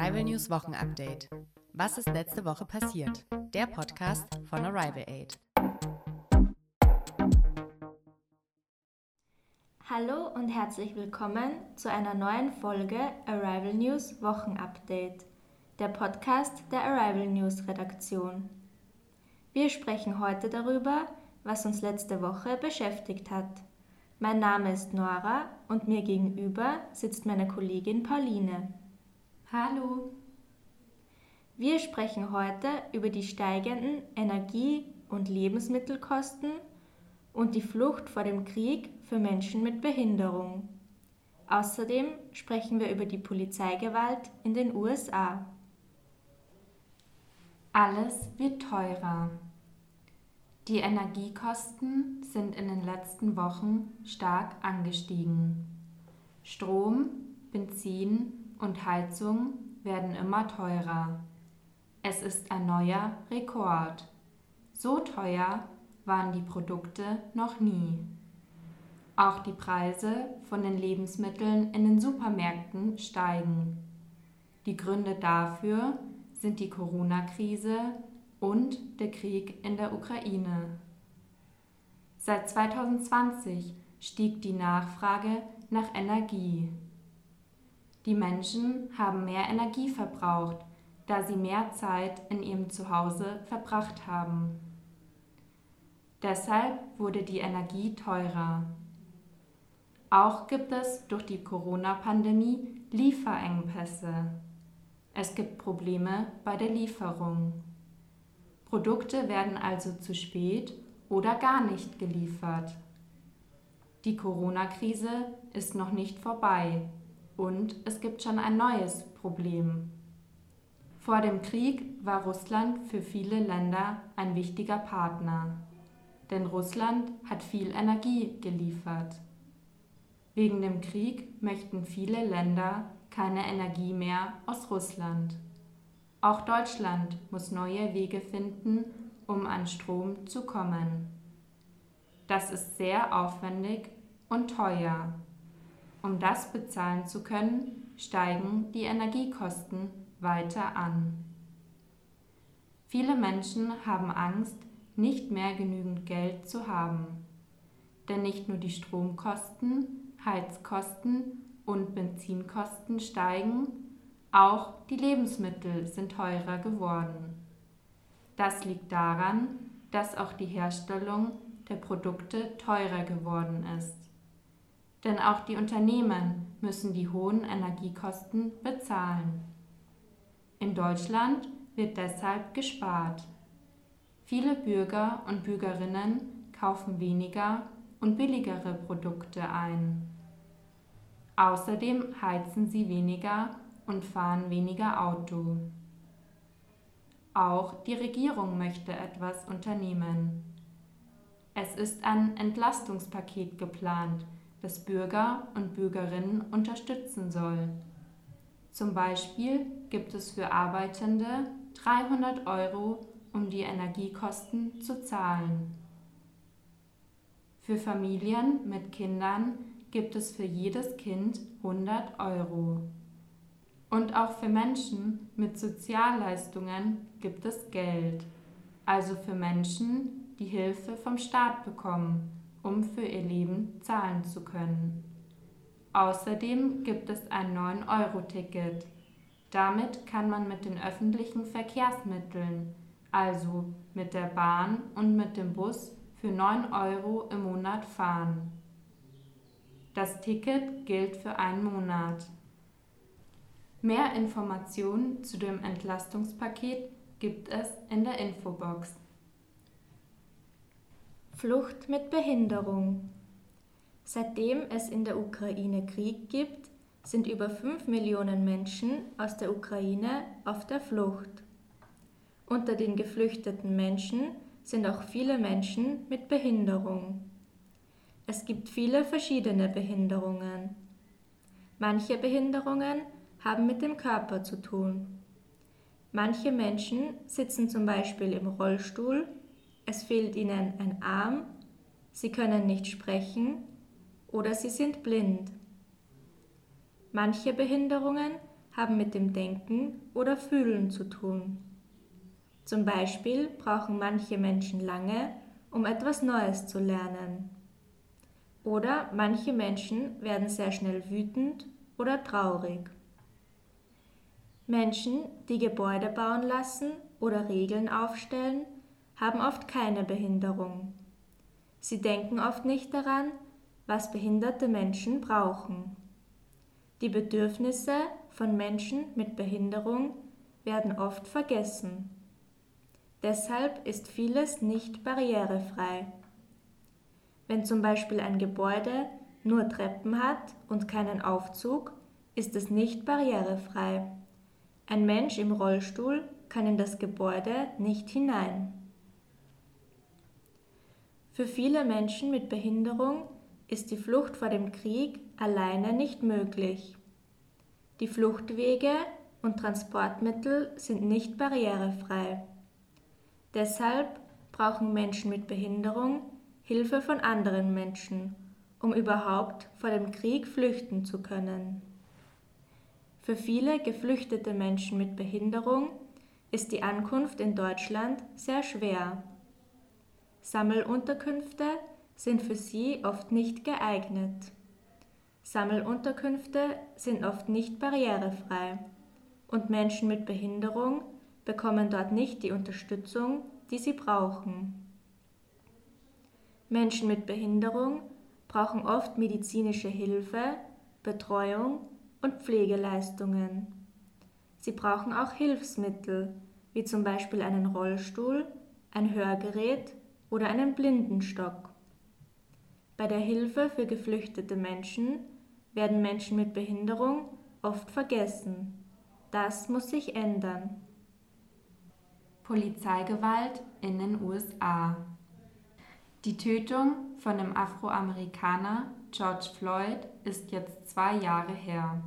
Arrival News Wochenupdate. Was ist letzte Woche passiert? Der Podcast von Arrival Aid. Hallo und herzlich willkommen zu einer neuen Folge Arrival News Wochenupdate, der Podcast der Arrival News Redaktion. Wir sprechen heute darüber, was uns letzte Woche beschäftigt hat. Mein Name ist Nora und mir gegenüber sitzt meine Kollegin Pauline. Hallo. Wir sprechen heute über die steigenden Energie- und Lebensmittelkosten und die Flucht vor dem Krieg für Menschen mit Behinderung. Außerdem sprechen wir über die Polizeigewalt in den USA. Alles wird teurer. Die Energiekosten sind in den letzten Wochen stark angestiegen. Strom, Benzin und Heizung werden immer teurer. Es ist ein neuer Rekord. So teuer waren die Produkte noch nie. Auch die Preise von den Lebensmitteln in den Supermärkten steigen. Die Gründe dafür sind die Corona-Krise und der Krieg in der Ukraine. Seit 2020 stieg die Nachfrage nach Energie. Die Menschen haben mehr Energie verbraucht, da sie mehr Zeit in ihrem Zuhause verbracht haben. Deshalb wurde die Energie teurer. Auch gibt es durch die Corona-Pandemie Lieferengpässe. Es gibt Probleme bei der Lieferung. Produkte werden also zu spät oder gar nicht geliefert. Die Corona-Krise ist noch nicht vorbei und es gibt schon ein neues Problem. Vor dem Krieg war Russland für viele Länder ein wichtiger Partner, denn Russland hat viel Energie geliefert. Wegen dem Krieg möchten viele Länder keine Energie mehr aus Russland. Auch Deutschland muss neue Wege finden, um an Strom zu kommen. Das ist sehr aufwendig und teuer. Um das bezahlen zu können, steigen die Energiekosten weiter an. Viele Menschen haben Angst, nicht mehr genügend Geld zu haben. Denn nicht nur die Stromkosten, Heizkosten und Benzinkosten steigen, auch die Lebensmittel sind teurer geworden. Das liegt daran, dass auch die Herstellung der Produkte teurer geworden ist. Denn auch die Unternehmen müssen die hohen Energiekosten bezahlen. In Deutschland wird deshalb gespart. Viele Bürger und Bürgerinnen kaufen weniger und billigere Produkte ein. Außerdem heizen sie weniger und fahren weniger Auto. Auch die Regierung möchte etwas unternehmen. Es ist ein Entlastungspaket geplant, das Bürger und Bürgerinnen unterstützen soll. Zum Beispiel gibt es für Arbeitende 300 Euro, um die Energiekosten zu zahlen. Für Familien mit Kindern gibt es für jedes Kind 100 Euro. Und auch für Menschen mit Sozialleistungen gibt es Geld, also für Menschen, die Hilfe vom Staat bekommen, um für ihr Leben zahlen zu können. Außerdem gibt es ein 9-Euro-Ticket. Damit kann man mit den öffentlichen Verkehrsmitteln, also mit der Bahn und mit dem Bus, für 9 Euro im Monat fahren. Das Ticket gilt für einen Monat. Mehr Informationen zu dem Entlastungspaket gibt es in der Infobox. Flucht mit Behinderung. Seitdem es in der Ukraine Krieg gibt, sind über 5 Millionen Menschen aus der Ukraine auf der Flucht. Unter den geflüchteten Menschen sind auch viele Menschen mit Behinderung. Es gibt viele verschiedene Behinderungen. Manche Behinderungen haben mit dem Körper zu tun. Manche Menschen sitzen zum Beispiel im Rollstuhl, es fehlt ihnen ein Arm, sie können nicht sprechen oder sie sind blind. Manche Behinderungen haben mit dem Denken oder Fühlen zu tun. Zum Beispiel brauchen manche Menschen lange, um etwas Neues zu lernen. Oder manche Menschen werden sehr schnell wütend oder traurig. Menschen, die Gebäude bauen lassen oder Regeln aufstellen, haben oft keine Behinderung. Sie denken oft nicht daran, was behinderte Menschen brauchen. Die Bedürfnisse von Menschen mit Behinderung werden oft vergessen. Deshalb ist vieles nicht barrierefrei. Wenn zum Beispiel ein Gebäude nur Treppen hat und keinen Aufzug, ist es nicht barrierefrei. Ein Mensch im Rollstuhl kann in das Gebäude nicht hinein. Für viele Menschen mit Behinderung ist die Flucht vor dem Krieg alleine nicht möglich. Die Fluchtwege und Transportmittel sind nicht barrierefrei. Deshalb brauchen Menschen mit Behinderung Hilfe von anderen Menschen, um überhaupt vor dem Krieg flüchten zu können. Für viele geflüchtete Menschen mit Behinderung ist die Ankunft in Deutschland sehr schwer. Sammelunterkünfte sind für sie oft nicht geeignet. Sammelunterkünfte sind oft nicht barrierefrei und Menschen mit Behinderung bekommen dort nicht die Unterstützung, die sie brauchen. Menschen mit Behinderung brauchen oft medizinische Hilfe, Betreuung und Pflegeleistungen. Sie brauchen auch Hilfsmittel, wie zum Beispiel einen Rollstuhl, ein Hörgerät oder einen Blindenstock. Bei der Hilfe für geflüchtete Menschen werden Menschen mit Behinderung oft vergessen. Das muss sich ändern. Polizeigewalt in den USA die Tötung von dem Afroamerikaner George Floyd ist jetzt zwei Jahre her.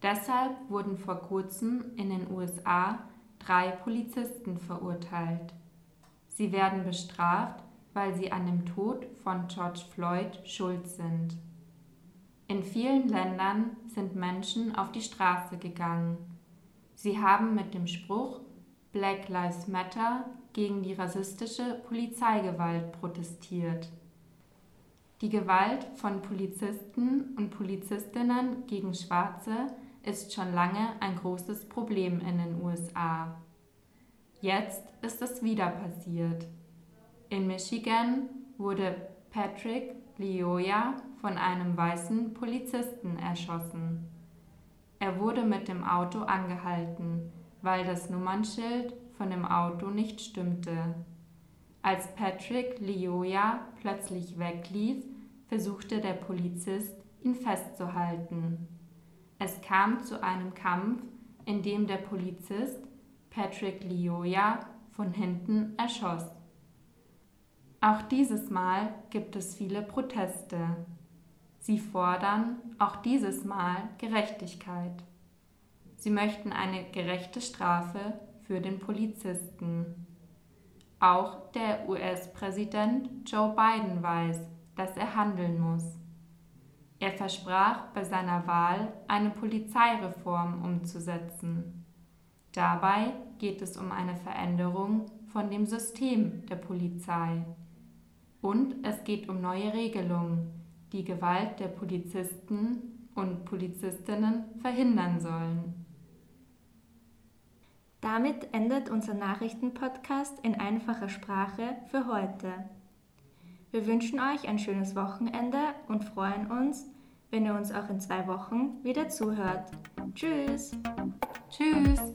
Deshalb wurden vor kurzem in den USA drei Polizisten verurteilt. Sie werden bestraft, weil sie an dem Tod von George Floyd schuld sind. In vielen Ländern sind Menschen auf die Straße gegangen. Sie haben mit dem Spruch Black Lives Matter gegen die rassistische Polizeigewalt protestiert. Die Gewalt von Polizisten und Polizistinnen gegen Schwarze ist schon lange ein großes Problem in den USA. Jetzt ist es wieder passiert. In Michigan wurde Patrick Lioya von einem weißen Polizisten erschossen. Er wurde mit dem Auto angehalten, weil das Nummernschild von dem Auto nicht stimmte. Als Patrick Lioya plötzlich weglief, versuchte der Polizist, ihn festzuhalten. Es kam zu einem Kampf, in dem der Polizist Patrick Lioya von hinten erschoss. Auch dieses Mal gibt es viele Proteste. Sie fordern auch dieses Mal Gerechtigkeit. Sie möchten eine gerechte Strafe für den Polizisten. Auch der US-Präsident Joe Biden weiß, dass er handeln muss. Er versprach bei seiner Wahl, eine Polizeireform umzusetzen. Dabei geht es um eine Veränderung von dem System der Polizei. Und es geht um neue Regelungen, die Gewalt der Polizisten und Polizistinnen verhindern sollen. Damit endet unser Nachrichtenpodcast in einfacher Sprache für heute. Wir wünschen euch ein schönes Wochenende und freuen uns, wenn ihr uns auch in zwei Wochen wieder zuhört. Tschüss! Tschüss!